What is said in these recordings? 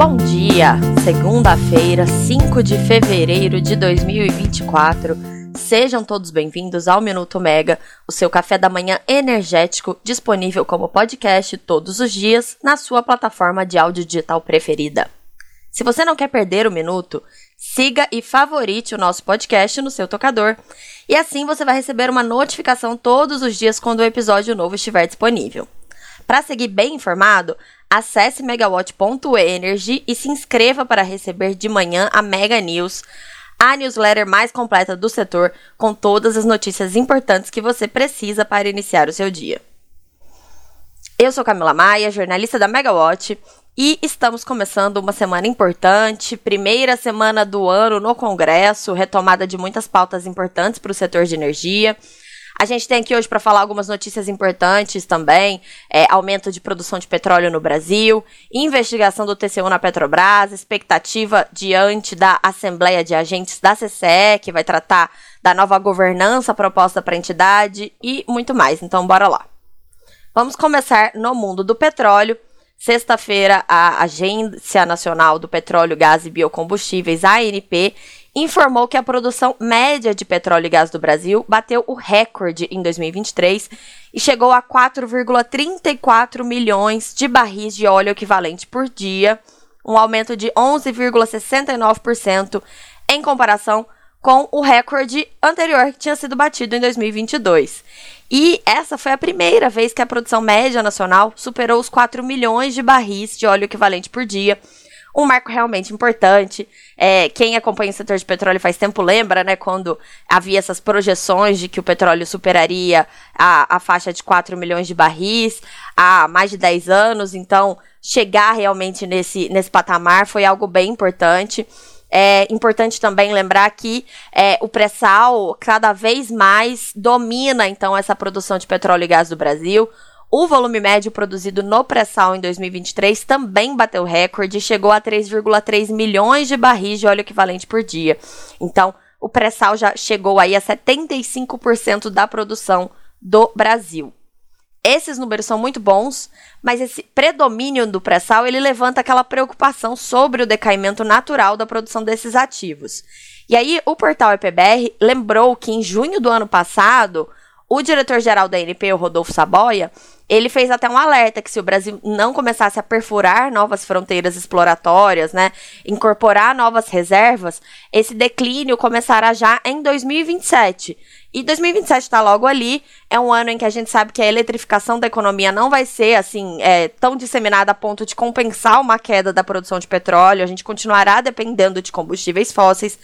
Bom dia! Segunda-feira, 5 de fevereiro de 2024. Sejam todos bem-vindos ao Minuto Mega, o seu café da manhã energético, disponível como podcast todos os dias na sua plataforma de áudio digital preferida. Se você não quer perder o minuto, siga e favorite o nosso podcast no seu tocador, e assim você vai receber uma notificação todos os dias quando o episódio novo estiver disponível. Para seguir bem informado, acesse megawatt.energy e se inscreva para receber de manhã a Mega News, a newsletter mais completa do setor, com todas as notícias importantes que você precisa para iniciar o seu dia. Eu sou Camila Maia, jornalista da Megawatt, e estamos começando uma semana importante, primeira semana do ano no Congresso, retomada de muitas pautas importantes para o setor de energia. A gente tem aqui hoje para falar algumas notícias importantes também: é, aumento de produção de petróleo no Brasil, investigação do TCU na Petrobras, expectativa diante da Assembleia de Agentes da CCE, que vai tratar da nova governança proposta para a entidade e muito mais. Então, bora lá. Vamos começar no mundo do petróleo. Sexta-feira, a Agência Nacional do Petróleo, Gás e Biocombustíveis, ANP, informou que a produção média de petróleo e gás do Brasil bateu o recorde em 2023 e chegou a 4,34 milhões de barris de óleo equivalente por dia, um aumento de 11,69% em comparação com o recorde anterior que tinha sido batido em 2022. E essa foi a primeira vez que a produção média nacional superou os 4 milhões de barris de óleo equivalente por dia, um marco realmente importante. É, quem acompanha o setor de petróleo faz tempo lembra, né, quando havia essas projeções de que o petróleo superaria a, a faixa de 4 milhões de barris há mais de 10 anos. Então, chegar realmente nesse, nesse patamar foi algo bem importante. É importante também lembrar que é, o pré-sal cada vez mais domina, então, essa produção de petróleo e gás do Brasil. O volume médio produzido no pré-sal em 2023 também bateu recorde e chegou a 3,3 milhões de barris de óleo equivalente por dia. Então, o pré-sal já chegou aí a 75% da produção do Brasil. Esses números são muito bons, mas esse predomínio do pré-sal ele levanta aquela preocupação sobre o decaimento natural da produção desses ativos. E aí, o portal EPBR lembrou que em junho do ano passado, o diretor-geral da ANP, o Rodolfo Saboia, ele fez até um alerta que se o Brasil não começasse a perfurar novas fronteiras exploratórias, né, incorporar novas reservas, esse declínio começará já em 2027. E 2027 está logo ali, é um ano em que a gente sabe que a eletrificação da economia não vai ser assim é, tão disseminada a ponto de compensar uma queda da produção de petróleo, a gente continuará dependendo de combustíveis fósseis.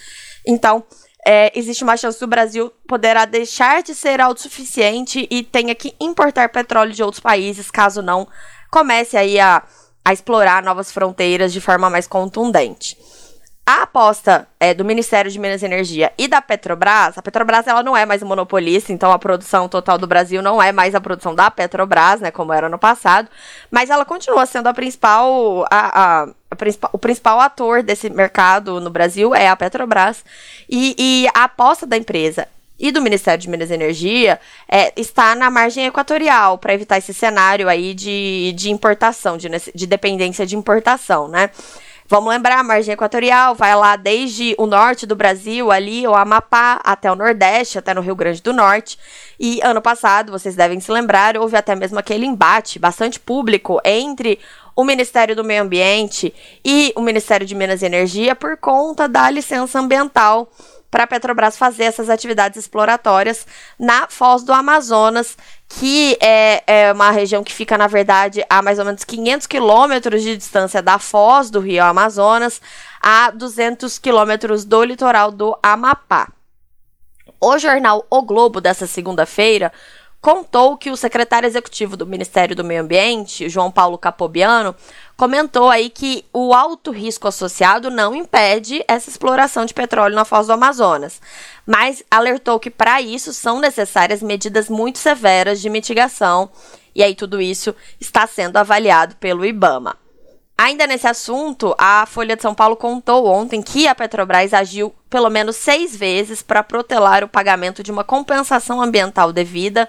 Então, é, existe uma chance do Brasil poderá deixar de ser autossuficiente e tenha que importar petróleo de outros países, caso não comece aí a, a explorar novas fronteiras de forma mais contundente. A aposta é, do Ministério de Minas e Energia e da Petrobras, a Petrobras ela não é mais monopolista, então a produção total do Brasil não é mais a produção da Petrobras, né, como era no passado, mas ela continua sendo a principal, a, a, a o principal ator desse mercado no Brasil é a Petrobras, e, e a aposta da empresa e do Ministério de Minas e Energia é, está na margem equatorial para evitar esse cenário aí de, de importação, de, de dependência de importação, né? Vamos lembrar, a margem equatorial vai lá desde o norte do Brasil, ali, o Amapá, até o Nordeste, até no Rio Grande do Norte. E ano passado, vocês devem se lembrar, houve até mesmo aquele embate bastante público entre o Ministério do Meio Ambiente e o Ministério de Minas e Energia por conta da licença ambiental para a Petrobras fazer essas atividades exploratórias na Foz do Amazonas, que é, é, uma região que fica, na verdade, a mais ou menos 500 quilômetros de distância da Foz do Rio Amazonas, a 200 quilômetros do litoral do Amapá. O jornal O Globo, dessa segunda-feira, contou que o secretário executivo do Ministério do Meio Ambiente, João Paulo Capobiano, comentou aí que o alto risco associado não impede essa exploração de petróleo na foz do Amazonas, mas alertou que para isso são necessárias medidas muito severas de mitigação, e aí tudo isso está sendo avaliado pelo IBAMA. Ainda nesse assunto, a Folha de São Paulo contou ontem que a Petrobras agiu pelo menos seis vezes para protelar o pagamento de uma compensação ambiental devida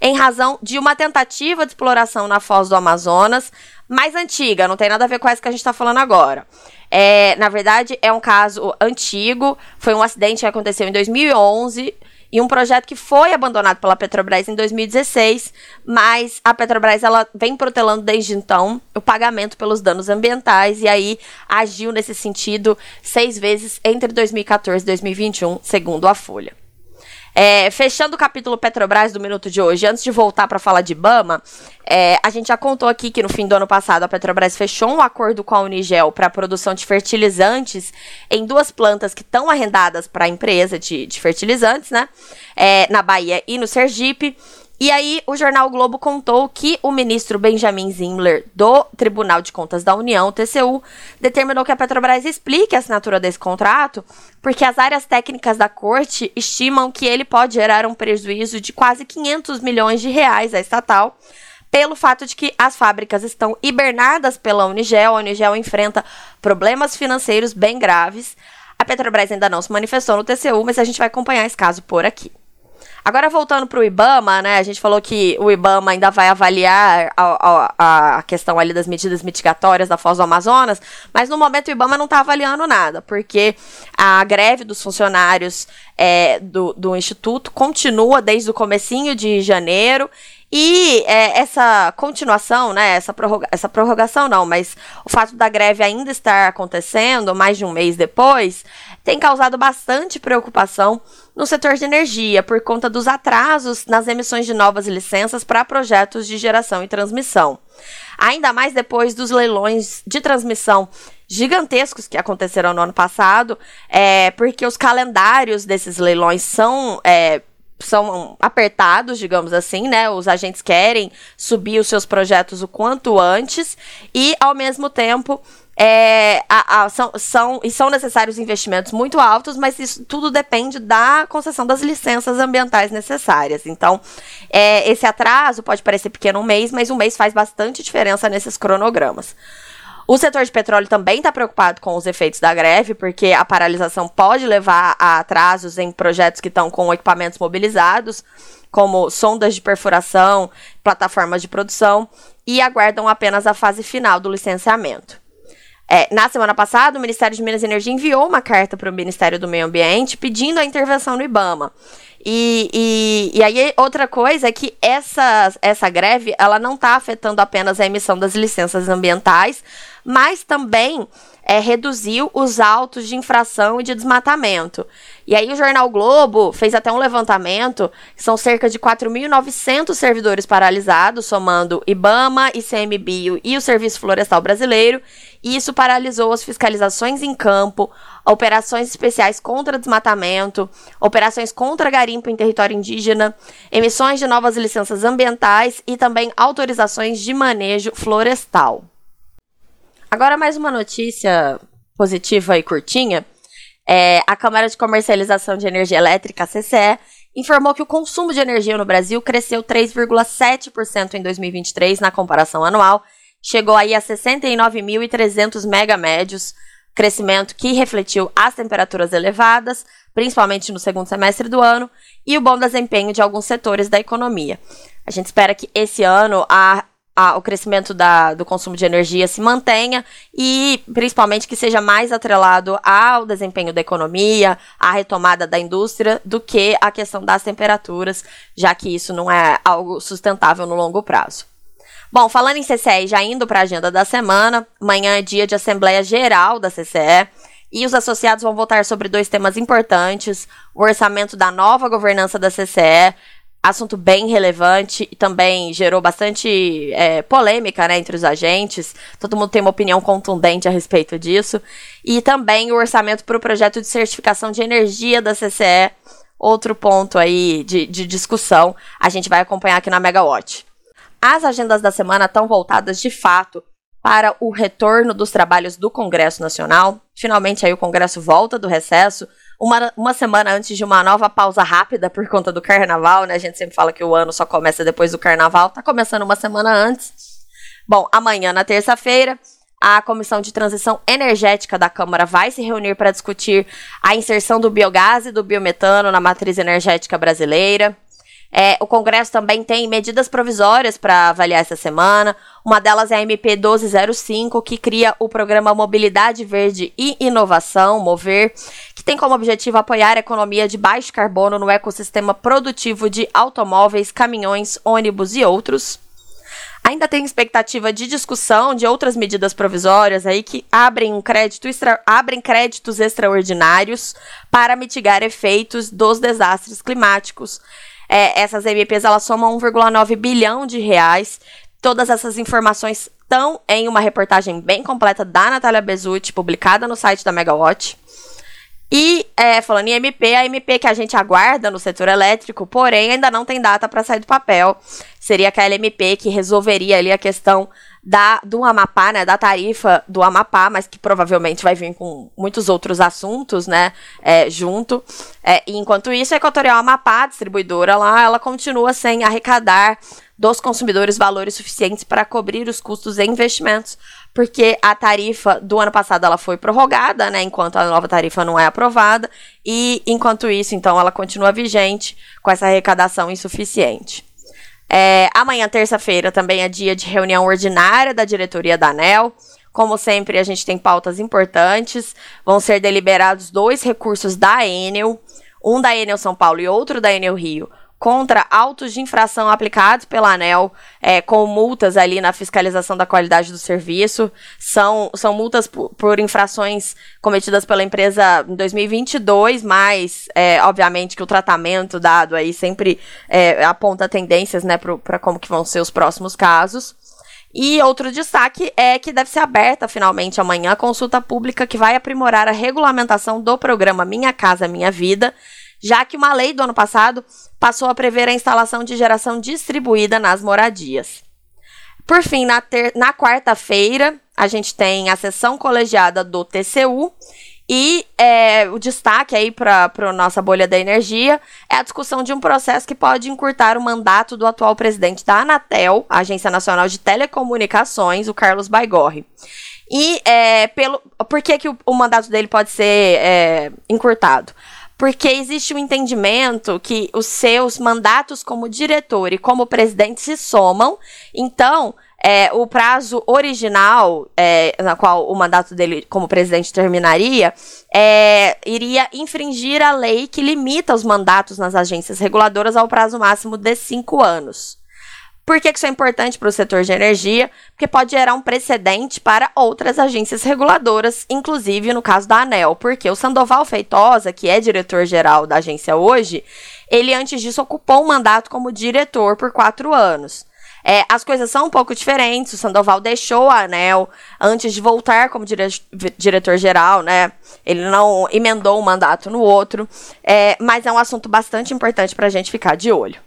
em razão de uma tentativa de exploração na foz do Amazonas, mais antiga, não tem nada a ver com essa que a gente está falando agora. É, na verdade, é um caso antigo, foi um acidente que aconteceu em 2011 e um projeto que foi abandonado pela Petrobras em 2016, mas a Petrobras ela vem protelando desde então o pagamento pelos danos ambientais e aí agiu nesse sentido seis vezes entre 2014 e 2021, segundo a Folha. É, fechando o capítulo Petrobras do minuto de hoje, antes de voltar para falar de Bama, é, a gente já contou aqui que no fim do ano passado a Petrobras fechou um acordo com a Unigel para a produção de fertilizantes em duas plantas que estão arrendadas para a empresa de, de, fertilizantes, né? É, na Bahia e no Sergipe. E aí, o jornal o Globo contou que o ministro Benjamin Zimler, do Tribunal de Contas da União, TCU, determinou que a Petrobras explique a assinatura desse contrato, porque as áreas técnicas da corte estimam que ele pode gerar um prejuízo de quase 500 milhões de reais à estatal, pelo fato de que as fábricas estão hibernadas pela Unigel, a Unigel enfrenta problemas financeiros bem graves. A Petrobras ainda não se manifestou no TCU, mas a gente vai acompanhar esse caso por aqui. Agora, voltando para o IBAMA, né? A gente falou que o IBAMA ainda vai avaliar a, a, a, questão ali das medidas mitigatórias da Foz do Amazonas, mas no momento o IBAMA não está avaliando nada, porque a greve dos funcionários é, do, do Instituto continua desde o comecinho de janeiro e é, essa continuação, né, essa, prorroga essa prorrogação não, mas o fato da greve ainda estar acontecendo mais de um mês depois, tem causado bastante preocupação no setor de energia, por conta dos atrasos nas emissões de novas licenças para projetos de geração e transmissão. Ainda mais depois dos leilões de transmissão gigantescos que aconteceram no ano passado, é, porque os calendários desses leilões são é, são apertados, digamos assim, né? Os agentes querem subir os seus projetos o quanto antes e, ao mesmo tempo, é, a, a, são, são, e são necessários investimentos muito altos, mas isso tudo depende da concessão das licenças ambientais necessárias. Então, é, esse atraso pode parecer pequeno um mês, mas um mês faz bastante diferença nesses cronogramas. O setor de petróleo também está preocupado com os efeitos da greve, porque a paralisação pode levar a atrasos em projetos que estão com equipamentos mobilizados, como sondas de perfuração, plataformas de produção, e aguardam apenas a fase final do licenciamento. É, na semana passada, o Ministério de Minas e Energia enviou uma carta para o Ministério do Meio Ambiente pedindo a intervenção no IBAMA. E, e, e aí, outra coisa é que essa, essa greve ela não está afetando apenas a emissão das licenças ambientais, mas também é, reduziu os autos de infração e de desmatamento. E aí o Jornal Globo fez até um levantamento, são cerca de 4.900 servidores paralisados, somando IBAMA, ICMBio e o Serviço Florestal Brasileiro, e isso paralisou as fiscalizações em campo, operações especiais contra desmatamento, operações contra garimpo em território indígena, emissões de novas licenças ambientais e também autorizações de manejo florestal. Agora mais uma notícia positiva e curtinha. É, a Câmara de Comercialização de Energia Elétrica, a CCE, informou que o consumo de energia no Brasil cresceu 3,7% em 2023 na comparação anual, chegou aí a 69.300 megamédios, crescimento que refletiu as temperaturas elevadas, principalmente no segundo semestre do ano, e o bom desempenho de alguns setores da economia. A gente espera que esse ano a a, o crescimento da, do consumo de energia se mantenha e, principalmente, que seja mais atrelado ao desempenho da economia, à retomada da indústria, do que a questão das temperaturas, já que isso não é algo sustentável no longo prazo. Bom, falando em CCE, já indo para a agenda da semana, amanhã é dia de Assembleia Geral da CCE. E os associados vão votar sobre dois temas importantes: o orçamento da nova governança da CCE, assunto bem relevante e também gerou bastante é, polêmica né, entre os agentes. Todo mundo tem uma opinião contundente a respeito disso. E também o orçamento para o projeto de certificação de energia da CCE, outro ponto aí de, de discussão. A gente vai acompanhar aqui na Megawatt. As agendas da semana estão voltadas de fato para o retorno dos trabalhos do Congresso Nacional. Finalmente aí o Congresso volta do recesso uma, uma semana antes de uma nova pausa rápida por conta do carnaval, né? A gente sempre fala que o ano só começa depois do carnaval, tá começando uma semana antes. Bom, amanhã, na terça-feira, a Comissão de Transição Energética da Câmara vai se reunir para discutir a inserção do biogás e do biometano na matriz energética brasileira. É, o Congresso também tem medidas provisórias para avaliar essa semana. Uma delas é a MP 1205, que cria o programa Mobilidade Verde e Inovação, MOVER, que tem como objetivo apoiar a economia de baixo carbono no ecossistema produtivo de automóveis, caminhões, ônibus e outros. Ainda tem expectativa de discussão de outras medidas provisórias aí que abrem, um crédito extra, abrem créditos extraordinários para mitigar efeitos dos desastres climáticos. É, essas MPs elas somam 1,9 bilhão de reais. Todas essas informações estão em uma reportagem bem completa da Natália Bezutti, publicada no site da Megawatt. E, é, falando em MP, a MP que a gente aguarda no setor elétrico, porém ainda não tem data para sair do papel. Seria aquela MP que resolveria ali a questão da, do Amapá, né, da tarifa do Amapá, mas que provavelmente vai vir com muitos outros assuntos, né, é, junto. É, enquanto isso, a Equatorial Amapá, a distribuidora lá, ela continua sem arrecadar dos consumidores valores suficientes para cobrir os custos e investimentos, porque a tarifa do ano passado ela foi prorrogada, né, enquanto a nova tarifa não é aprovada, e enquanto isso, então, ela continua vigente com essa arrecadação insuficiente. É, amanhã, terça-feira, também é dia de reunião ordinária da diretoria da ANEL. Como sempre, a gente tem pautas importantes. Vão ser deliberados dois recursos da Enel, um da Enel São Paulo e outro da Enel Rio, contra autos de infração aplicados pela ANEL, é, com multas ali na fiscalização da qualidade do serviço. São, são multas por, por infrações cometidas pela empresa em 2022, mas, é, obviamente, que o tratamento dado aí sempre é, aponta tendências né, para como que vão ser os próximos casos. E outro destaque é que deve ser aberta finalmente amanhã a consulta pública que vai aprimorar a regulamentação do programa Minha Casa Minha Vida, já que uma lei do ano passado passou a prever a instalação de geração distribuída nas moradias. Por fim, na, na quarta-feira, a gente tem a sessão colegiada do TCU e é, o destaque aí para a nossa bolha da energia é a discussão de um processo que pode encurtar o mandato do atual presidente da Anatel, Agência Nacional de Telecomunicações, o Carlos Baigorre. E é, pelo, por que, que o, o mandato dele pode ser é, encurtado? Porque existe um entendimento que os seus mandatos como diretor e como presidente se somam. Então, é, o prazo original, é, na qual o mandato dele como presidente terminaria, é, iria infringir a lei que limita os mandatos nas agências reguladoras ao prazo máximo de cinco anos. Por que isso é importante para o setor de energia? Porque pode gerar um precedente para outras agências reguladoras, inclusive no caso da ANEL, porque o Sandoval Feitosa, que é diretor-geral da agência hoje, ele antes disso ocupou um mandato como diretor por quatro anos. É, as coisas são um pouco diferentes. O Sandoval deixou a ANEL antes de voltar como dire diretor-geral, né? Ele não emendou um mandato no outro. É, mas é um assunto bastante importante para a gente ficar de olho.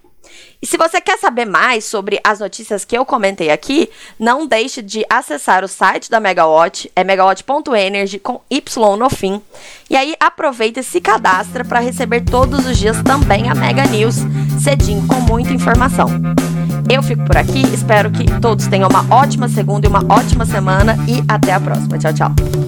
E se você quer saber mais sobre as notícias que eu comentei aqui, não deixe de acessar o site da Megawatt, é megawatt.energy com Y no fim. E aí aproveita e se cadastra para receber todos os dias também a Mega News, cedinho com muita informação. Eu fico por aqui, espero que todos tenham uma ótima segunda e uma ótima semana e até a próxima. Tchau, tchau.